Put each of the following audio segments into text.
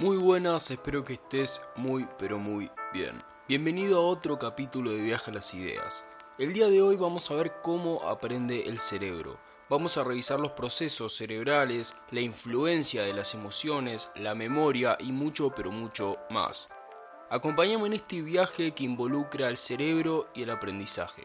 Muy buenas, espero que estés muy pero muy bien. Bienvenido a otro capítulo de Viaje a las Ideas. El día de hoy vamos a ver cómo aprende el cerebro. Vamos a revisar los procesos cerebrales, la influencia de las emociones, la memoria y mucho pero mucho más. Acompáñame en este viaje que involucra al cerebro y el aprendizaje.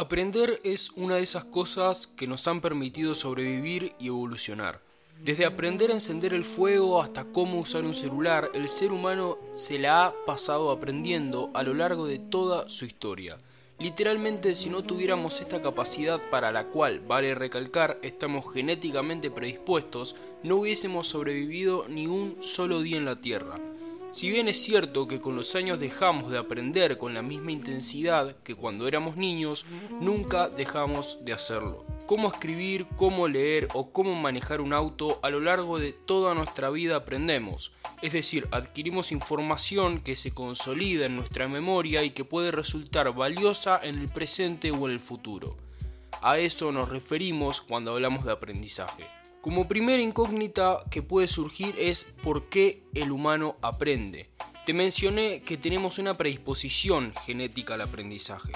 Aprender es una de esas cosas que nos han permitido sobrevivir y evolucionar. Desde aprender a encender el fuego hasta cómo usar un celular, el ser humano se la ha pasado aprendiendo a lo largo de toda su historia. Literalmente si no tuviéramos esta capacidad para la cual, vale recalcar, estamos genéticamente predispuestos, no hubiésemos sobrevivido ni un solo día en la Tierra. Si bien es cierto que con los años dejamos de aprender con la misma intensidad que cuando éramos niños, nunca dejamos de hacerlo. Cómo escribir, cómo leer o cómo manejar un auto a lo largo de toda nuestra vida aprendemos. Es decir, adquirimos información que se consolida en nuestra memoria y que puede resultar valiosa en el presente o en el futuro. A eso nos referimos cuando hablamos de aprendizaje. Como primera incógnita que puede surgir es por qué el humano aprende. Te mencioné que tenemos una predisposición genética al aprendizaje,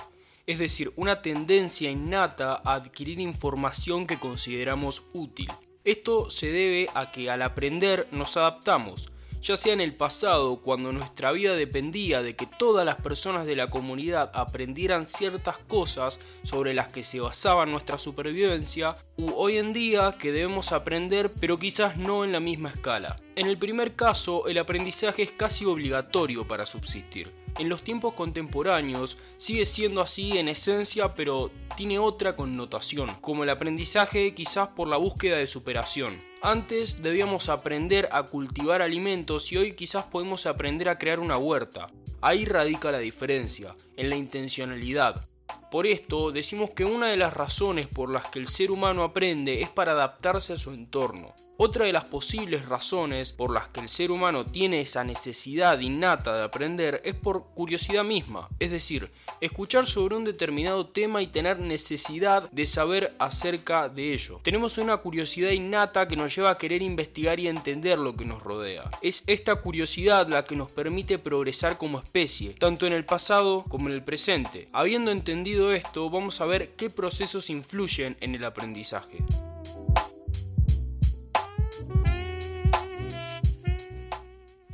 es decir, una tendencia innata a adquirir información que consideramos útil. Esto se debe a que al aprender nos adaptamos, ya sea en el pasado, cuando nuestra vida dependía de que todas las personas de la comunidad aprendieran ciertas cosas sobre las que se basaba nuestra supervivencia, u hoy en día que debemos aprender pero quizás no en la misma escala. En el primer caso, el aprendizaje es casi obligatorio para subsistir en los tiempos contemporáneos sigue siendo así en esencia, pero tiene otra connotación, como el aprendizaje quizás por la búsqueda de superación. Antes debíamos aprender a cultivar alimentos y hoy quizás podemos aprender a crear una huerta. Ahí radica la diferencia, en la intencionalidad. Por esto decimos que una de las razones por las que el ser humano aprende es para adaptarse a su entorno. Otra de las posibles razones por las que el ser humano tiene esa necesidad innata de aprender es por curiosidad misma, es decir, escuchar sobre un determinado tema y tener necesidad de saber acerca de ello. Tenemos una curiosidad innata que nos lleva a querer investigar y entender lo que nos rodea. Es esta curiosidad la que nos permite progresar como especie, tanto en el pasado como en el presente. Habiendo entendido esto, vamos a ver qué procesos influyen en el aprendizaje.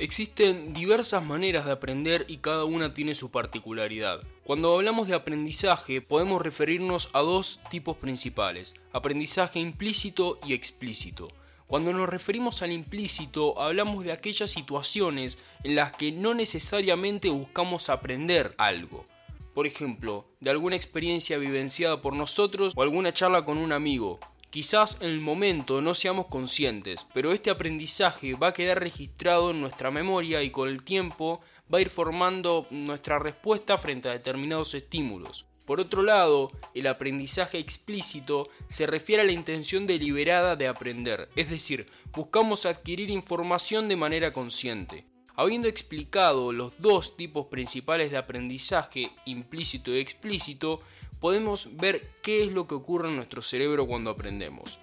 Existen diversas maneras de aprender y cada una tiene su particularidad. Cuando hablamos de aprendizaje podemos referirnos a dos tipos principales, aprendizaje implícito y explícito. Cuando nos referimos al implícito hablamos de aquellas situaciones en las que no necesariamente buscamos aprender algo. Por ejemplo, de alguna experiencia vivenciada por nosotros o alguna charla con un amigo, Quizás en el momento no seamos conscientes, pero este aprendizaje va a quedar registrado en nuestra memoria y con el tiempo va a ir formando nuestra respuesta frente a determinados estímulos. Por otro lado, el aprendizaje explícito se refiere a la intención deliberada de aprender, es decir, buscamos adquirir información de manera consciente. Habiendo explicado los dos tipos principales de aprendizaje, implícito y explícito, podemos ver qué es lo que ocurre en nuestro cerebro cuando aprendemos.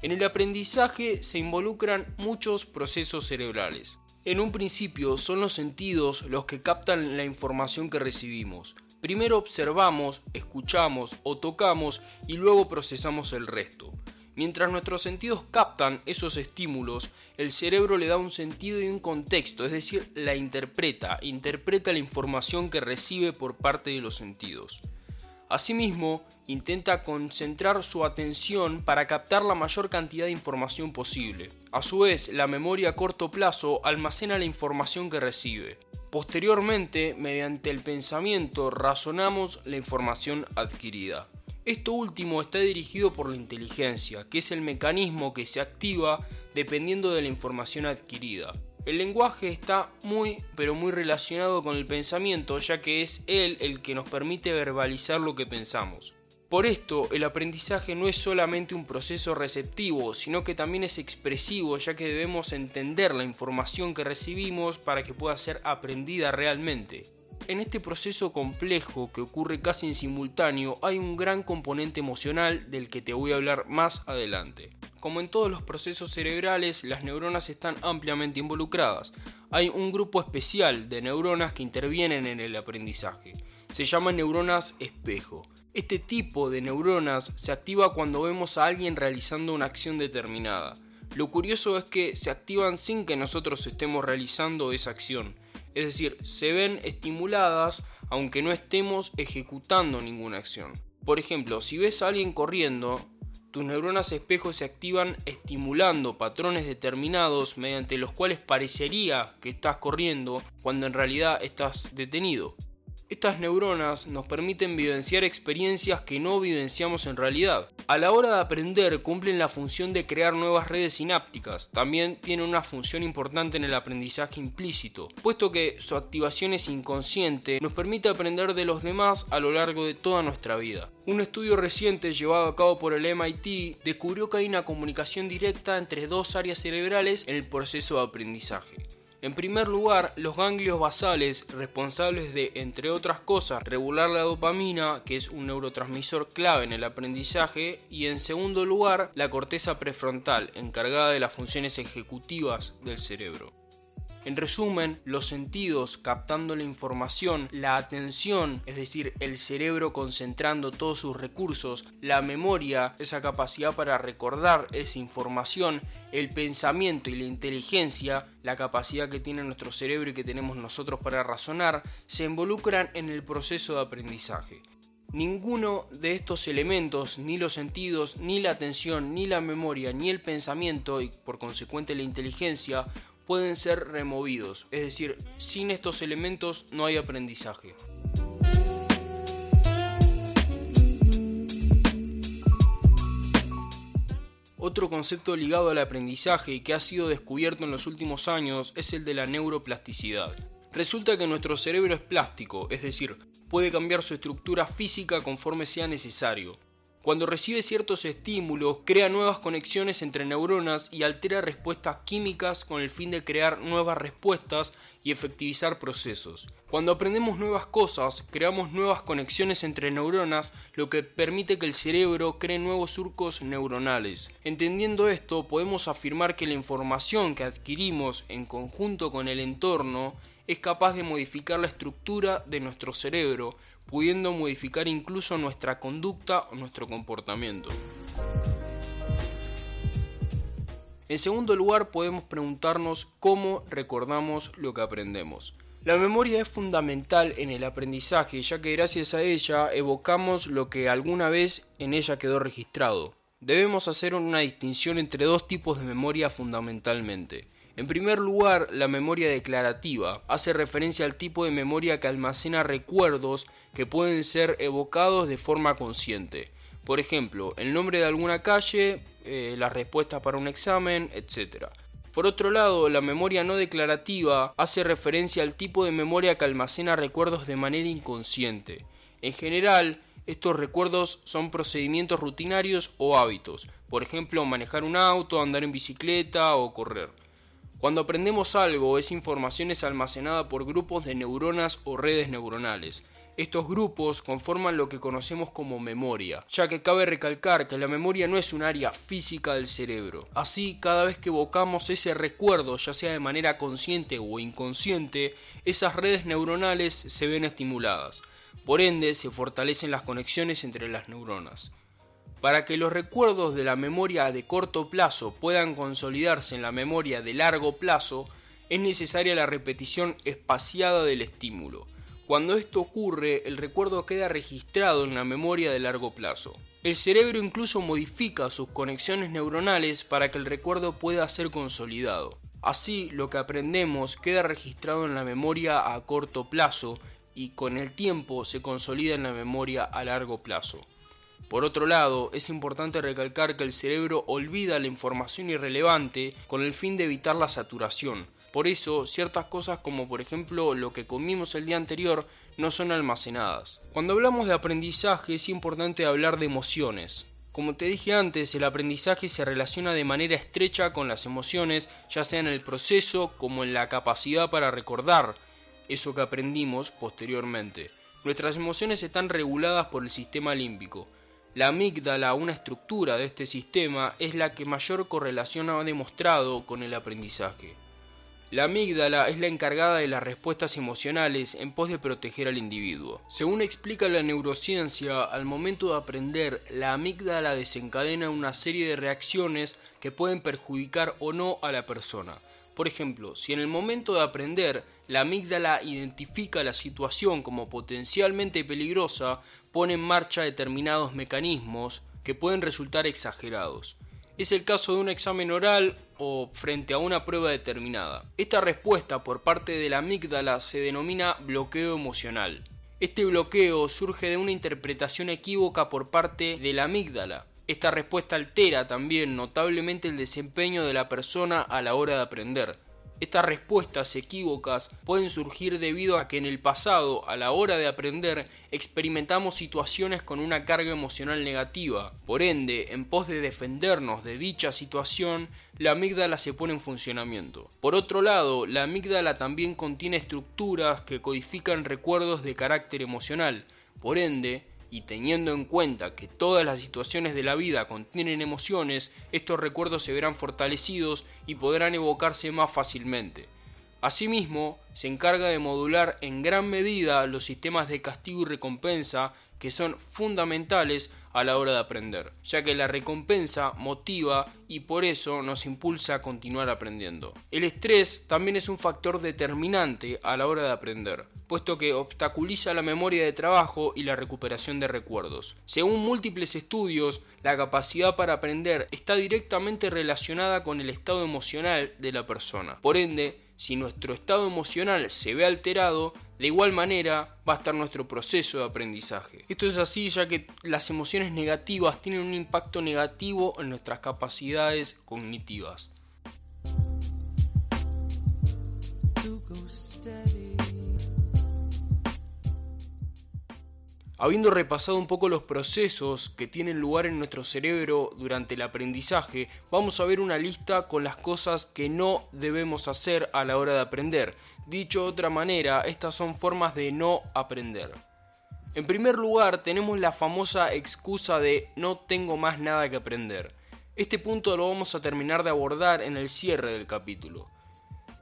En el aprendizaje se involucran muchos procesos cerebrales. En un principio son los sentidos los que captan la información que recibimos. Primero observamos, escuchamos o tocamos y luego procesamos el resto. Mientras nuestros sentidos captan esos estímulos, el cerebro le da un sentido y un contexto, es decir, la interpreta, interpreta la información que recibe por parte de los sentidos. Asimismo, intenta concentrar su atención para captar la mayor cantidad de información posible. A su vez, la memoria a corto plazo almacena la información que recibe. Posteriormente, mediante el pensamiento, razonamos la información adquirida. Esto último está dirigido por la inteligencia, que es el mecanismo que se activa dependiendo de la información adquirida. El lenguaje está muy pero muy relacionado con el pensamiento ya que es él el que nos permite verbalizar lo que pensamos. Por esto, el aprendizaje no es solamente un proceso receptivo, sino que también es expresivo, ya que debemos entender la información que recibimos para que pueda ser aprendida realmente. En este proceso complejo que ocurre casi en simultáneo hay un gran componente emocional del que te voy a hablar más adelante. Como en todos los procesos cerebrales, las neuronas están ampliamente involucradas. Hay un grupo especial de neuronas que intervienen en el aprendizaje. Se llaman neuronas espejo. Este tipo de neuronas se activa cuando vemos a alguien realizando una acción determinada. Lo curioso es que se activan sin que nosotros estemos realizando esa acción. Es decir, se ven estimuladas aunque no estemos ejecutando ninguna acción. Por ejemplo, si ves a alguien corriendo, tus neuronas espejo se activan estimulando patrones determinados mediante los cuales parecería que estás corriendo cuando en realidad estás detenido. Estas neuronas nos permiten vivenciar experiencias que no vivenciamos en realidad. A la hora de aprender cumplen la función de crear nuevas redes sinápticas. También tienen una función importante en el aprendizaje implícito, puesto que su activación es inconsciente, nos permite aprender de los demás a lo largo de toda nuestra vida. Un estudio reciente llevado a cabo por el MIT descubrió que hay una comunicación directa entre dos áreas cerebrales en el proceso de aprendizaje. En primer lugar, los ganglios basales, responsables de, entre otras cosas, regular la dopamina, que es un neurotransmisor clave en el aprendizaje, y en segundo lugar, la corteza prefrontal, encargada de las funciones ejecutivas del cerebro. En resumen, los sentidos captando la información, la atención, es decir, el cerebro concentrando todos sus recursos, la memoria, esa capacidad para recordar esa información, el pensamiento y la inteligencia, la capacidad que tiene nuestro cerebro y que tenemos nosotros para razonar, se involucran en el proceso de aprendizaje. Ninguno de estos elementos, ni los sentidos, ni la atención, ni la memoria, ni el pensamiento y por consecuente la inteligencia pueden ser removidos, es decir, sin estos elementos no hay aprendizaje. Otro concepto ligado al aprendizaje y que ha sido descubierto en los últimos años es el de la neuroplasticidad. Resulta que nuestro cerebro es plástico, es decir, puede cambiar su estructura física conforme sea necesario. Cuando recibe ciertos estímulos, crea nuevas conexiones entre neuronas y altera respuestas químicas con el fin de crear nuevas respuestas y efectivizar procesos. Cuando aprendemos nuevas cosas, creamos nuevas conexiones entre neuronas, lo que permite que el cerebro cree nuevos surcos neuronales. Entendiendo esto, podemos afirmar que la información que adquirimos en conjunto con el entorno es capaz de modificar la estructura de nuestro cerebro, pudiendo modificar incluso nuestra conducta o nuestro comportamiento. En segundo lugar, podemos preguntarnos cómo recordamos lo que aprendemos. La memoria es fundamental en el aprendizaje, ya que gracias a ella evocamos lo que alguna vez en ella quedó registrado. Debemos hacer una distinción entre dos tipos de memoria fundamentalmente. En primer lugar, la memoria declarativa hace referencia al tipo de memoria que almacena recuerdos que pueden ser evocados de forma consciente. Por ejemplo, el nombre de alguna calle, eh, la respuesta para un examen, etc. Por otro lado, la memoria no declarativa hace referencia al tipo de memoria que almacena recuerdos de manera inconsciente. En general, estos recuerdos son procedimientos rutinarios o hábitos, por ejemplo, manejar un auto, andar en bicicleta o correr. Cuando aprendemos algo, esa información es almacenada por grupos de neuronas o redes neuronales. Estos grupos conforman lo que conocemos como memoria, ya que cabe recalcar que la memoria no es un área física del cerebro. Así, cada vez que evocamos ese recuerdo, ya sea de manera consciente o inconsciente, esas redes neuronales se ven estimuladas. Por ende, se fortalecen las conexiones entre las neuronas. Para que los recuerdos de la memoria de corto plazo puedan consolidarse en la memoria de largo plazo, es necesaria la repetición espaciada del estímulo. Cuando esto ocurre, el recuerdo queda registrado en la memoria de largo plazo. El cerebro incluso modifica sus conexiones neuronales para que el recuerdo pueda ser consolidado. Así, lo que aprendemos queda registrado en la memoria a corto plazo y con el tiempo se consolida en la memoria a largo plazo. Por otro lado, es importante recalcar que el cerebro olvida la información irrelevante con el fin de evitar la saturación. Por eso, ciertas cosas como por ejemplo lo que comimos el día anterior no son almacenadas. Cuando hablamos de aprendizaje es importante hablar de emociones. Como te dije antes, el aprendizaje se relaciona de manera estrecha con las emociones, ya sea en el proceso como en la capacidad para recordar eso que aprendimos posteriormente. Nuestras emociones están reguladas por el sistema límbico. La amígdala, una estructura de este sistema, es la que mayor correlación ha demostrado con el aprendizaje. La amígdala es la encargada de las respuestas emocionales en pos de proteger al individuo. Según explica la neurociencia, al momento de aprender, la amígdala desencadena una serie de reacciones que pueden perjudicar o no a la persona. Por ejemplo, si en el momento de aprender la amígdala identifica la situación como potencialmente peligrosa, pone en marcha determinados mecanismos que pueden resultar exagerados. Es el caso de un examen oral frente a una prueba determinada. Esta respuesta por parte de la amígdala se denomina bloqueo emocional. Este bloqueo surge de una interpretación equívoca por parte de la amígdala. Esta respuesta altera también notablemente el desempeño de la persona a la hora de aprender. Estas respuestas equívocas pueden surgir debido a que en el pasado, a la hora de aprender, experimentamos situaciones con una carga emocional negativa. Por ende, en pos de defendernos de dicha situación, la amígdala se pone en funcionamiento. Por otro lado, la amígdala también contiene estructuras que codifican recuerdos de carácter emocional. Por ende, y teniendo en cuenta que todas las situaciones de la vida contienen emociones, estos recuerdos se verán fortalecidos y podrán evocarse más fácilmente. Asimismo, se encarga de modular en gran medida los sistemas de castigo y recompensa que son fundamentales a la hora de aprender, ya que la recompensa motiva y por eso nos impulsa a continuar aprendiendo. El estrés también es un factor determinante a la hora de aprender, puesto que obstaculiza la memoria de trabajo y la recuperación de recuerdos. Según múltiples estudios, la capacidad para aprender está directamente relacionada con el estado emocional de la persona. Por ende, si nuestro estado emocional se ve alterado, de igual manera va a estar nuestro proceso de aprendizaje. Esto es así ya que las emociones negativas tienen un impacto negativo en nuestras capacidades cognitivas. Habiendo repasado un poco los procesos que tienen lugar en nuestro cerebro durante el aprendizaje, vamos a ver una lista con las cosas que no debemos hacer a la hora de aprender. Dicho de otra manera, estas son formas de no aprender. En primer lugar, tenemos la famosa excusa de no tengo más nada que aprender. Este punto lo vamos a terminar de abordar en el cierre del capítulo.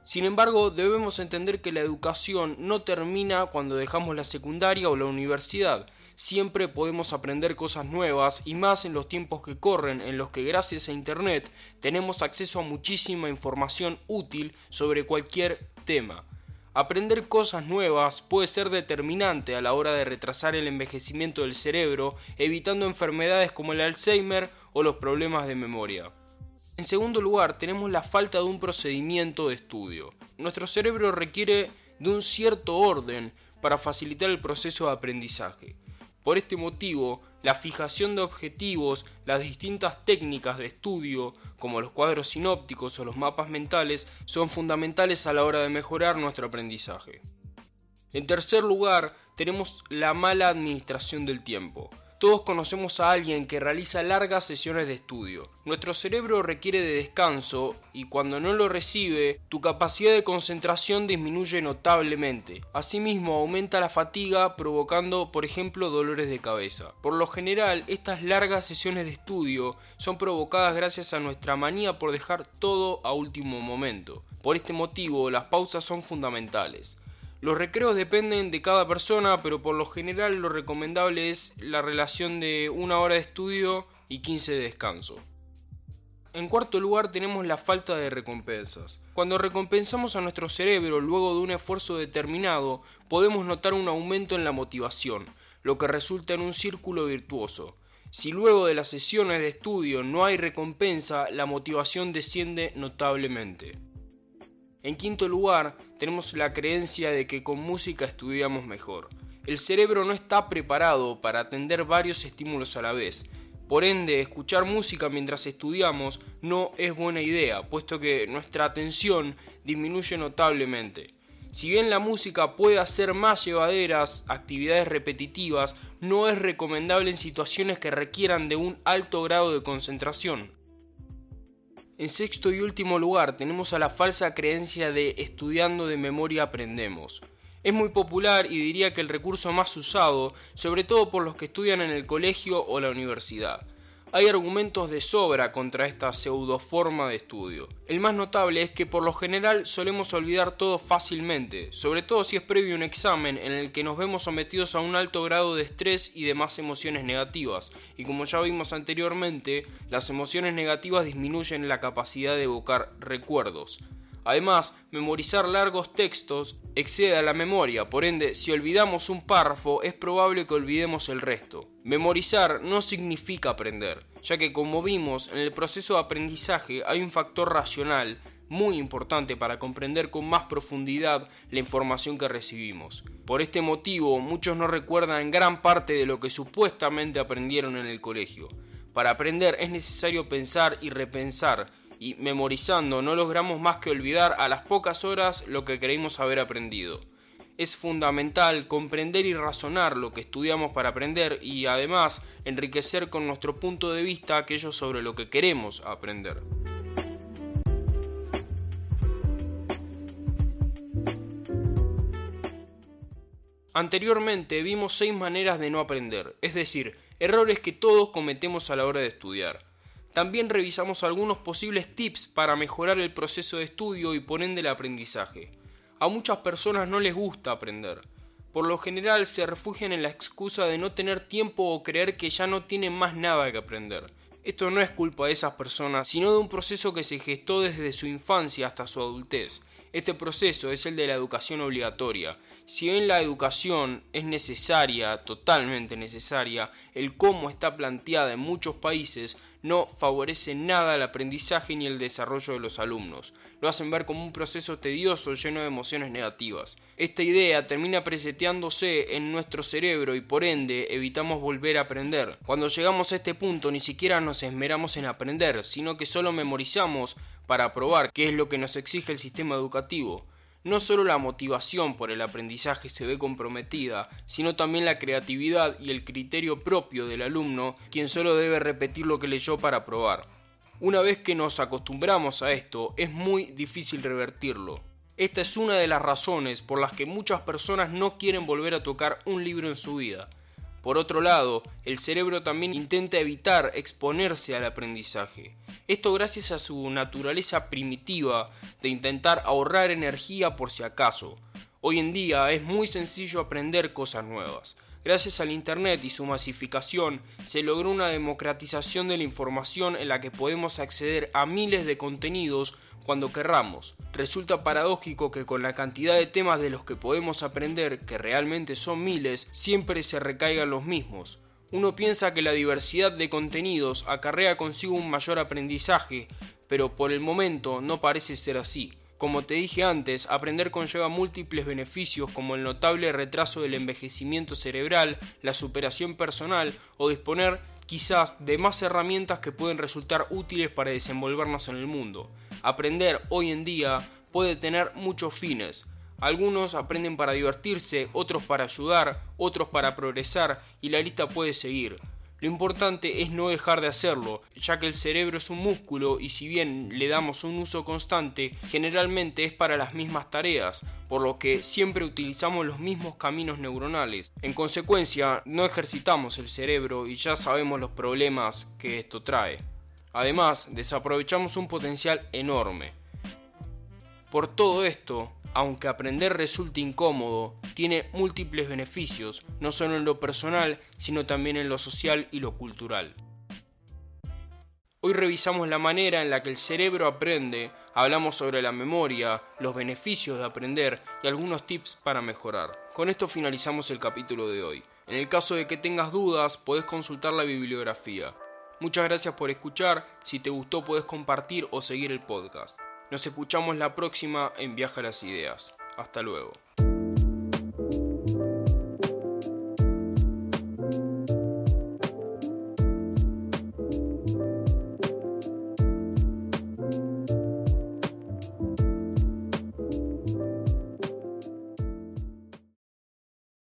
Sin embargo, debemos entender que la educación no termina cuando dejamos la secundaria o la universidad. Siempre podemos aprender cosas nuevas y más en los tiempos que corren en los que gracias a Internet tenemos acceso a muchísima información útil sobre cualquier tema. Aprender cosas nuevas puede ser determinante a la hora de retrasar el envejecimiento del cerebro, evitando enfermedades como el Alzheimer o los problemas de memoria. En segundo lugar, tenemos la falta de un procedimiento de estudio. Nuestro cerebro requiere de un cierto orden para facilitar el proceso de aprendizaje. Por este motivo, la fijación de objetivos, las distintas técnicas de estudio, como los cuadros sinópticos o los mapas mentales, son fundamentales a la hora de mejorar nuestro aprendizaje. En tercer lugar, tenemos la mala administración del tiempo. Todos conocemos a alguien que realiza largas sesiones de estudio. Nuestro cerebro requiere de descanso y cuando no lo recibe, tu capacidad de concentración disminuye notablemente. Asimismo, aumenta la fatiga provocando, por ejemplo, dolores de cabeza. Por lo general, estas largas sesiones de estudio son provocadas gracias a nuestra manía por dejar todo a último momento. Por este motivo, las pausas son fundamentales. Los recreos dependen de cada persona, pero por lo general lo recomendable es la relación de una hora de estudio y 15 de descanso. En cuarto lugar tenemos la falta de recompensas. Cuando recompensamos a nuestro cerebro luego de un esfuerzo determinado, podemos notar un aumento en la motivación, lo que resulta en un círculo virtuoso. Si luego de las sesiones de estudio no hay recompensa, la motivación desciende notablemente. En quinto lugar, tenemos la creencia de que con música estudiamos mejor. El cerebro no está preparado para atender varios estímulos a la vez. Por ende, escuchar música mientras estudiamos no es buena idea, puesto que nuestra atención disminuye notablemente. Si bien la música puede hacer más llevaderas actividades repetitivas, no es recomendable en situaciones que requieran de un alto grado de concentración. En sexto y último lugar tenemos a la falsa creencia de estudiando de memoria aprendemos. Es muy popular y diría que el recurso más usado, sobre todo por los que estudian en el colegio o la universidad. Hay argumentos de sobra contra esta pseudoforma de estudio. El más notable es que por lo general solemos olvidar todo fácilmente, sobre todo si es previo un examen en el que nos vemos sometidos a un alto grado de estrés y demás emociones negativas, y como ya vimos anteriormente, las emociones negativas disminuyen la capacidad de evocar recuerdos. Además, memorizar largos textos excede a la memoria, por ende, si olvidamos un párrafo es probable que olvidemos el resto. Memorizar no significa aprender, ya que como vimos, en el proceso de aprendizaje hay un factor racional muy importante para comprender con más profundidad la información que recibimos. Por este motivo, muchos no recuerdan gran parte de lo que supuestamente aprendieron en el colegio. Para aprender es necesario pensar y repensar, y memorizando no logramos más que olvidar a las pocas horas lo que creímos haber aprendido. Es fundamental comprender y razonar lo que estudiamos para aprender y además enriquecer con nuestro punto de vista aquello sobre lo que queremos aprender. Anteriormente vimos seis maneras de no aprender, es decir, errores que todos cometemos a la hora de estudiar. También revisamos algunos posibles tips para mejorar el proceso de estudio y por ende el aprendizaje. A muchas personas no les gusta aprender. Por lo general se refugian en la excusa de no tener tiempo o creer que ya no tienen más nada que aprender. Esto no es culpa de esas personas, sino de un proceso que se gestó desde su infancia hasta su adultez. Este proceso es el de la educación obligatoria. Si bien la educación es necesaria, totalmente necesaria, el cómo está planteada en muchos países no favorece nada el aprendizaje ni el desarrollo de los alumnos. Lo hacen ver como un proceso tedioso lleno de emociones negativas. Esta idea termina preseteándose en nuestro cerebro y por ende evitamos volver a aprender. Cuando llegamos a este punto ni siquiera nos esmeramos en aprender, sino que solo memorizamos para probar qué es lo que nos exige el sistema educativo. No solo la motivación por el aprendizaje se ve comprometida, sino también la creatividad y el criterio propio del alumno, quien solo debe repetir lo que leyó para probar. Una vez que nos acostumbramos a esto, es muy difícil revertirlo. Esta es una de las razones por las que muchas personas no quieren volver a tocar un libro en su vida. Por otro lado, el cerebro también intenta evitar exponerse al aprendizaje. Esto gracias a su naturaleza primitiva de intentar ahorrar energía por si acaso. Hoy en día es muy sencillo aprender cosas nuevas. Gracias al Internet y su masificación, se logró una democratización de la información en la que podemos acceder a miles de contenidos cuando querramos. Resulta paradójico que con la cantidad de temas de los que podemos aprender, que realmente son miles, siempre se recaigan los mismos. Uno piensa que la diversidad de contenidos acarrea consigo un mayor aprendizaje, pero por el momento no parece ser así. Como te dije antes, aprender conlleva múltiples beneficios como el notable retraso del envejecimiento cerebral, la superación personal o disponer quizás de más herramientas que pueden resultar útiles para desenvolvernos en el mundo. Aprender hoy en día puede tener muchos fines. Algunos aprenden para divertirse, otros para ayudar, otros para progresar y la lista puede seguir. Lo importante es no dejar de hacerlo, ya que el cerebro es un músculo y si bien le damos un uso constante, generalmente es para las mismas tareas, por lo que siempre utilizamos los mismos caminos neuronales. En consecuencia, no ejercitamos el cerebro y ya sabemos los problemas que esto trae. Además, desaprovechamos un potencial enorme. Por todo esto, aunque aprender resulte incómodo, tiene múltiples beneficios, no solo en lo personal, sino también en lo social y lo cultural. Hoy revisamos la manera en la que el cerebro aprende, hablamos sobre la memoria, los beneficios de aprender y algunos tips para mejorar. Con esto finalizamos el capítulo de hoy. En el caso de que tengas dudas, podés consultar la bibliografía. Muchas gracias por escuchar, si te gustó podés compartir o seguir el podcast. Nos escuchamos la próxima en Viaja a las Ideas. Hasta luego.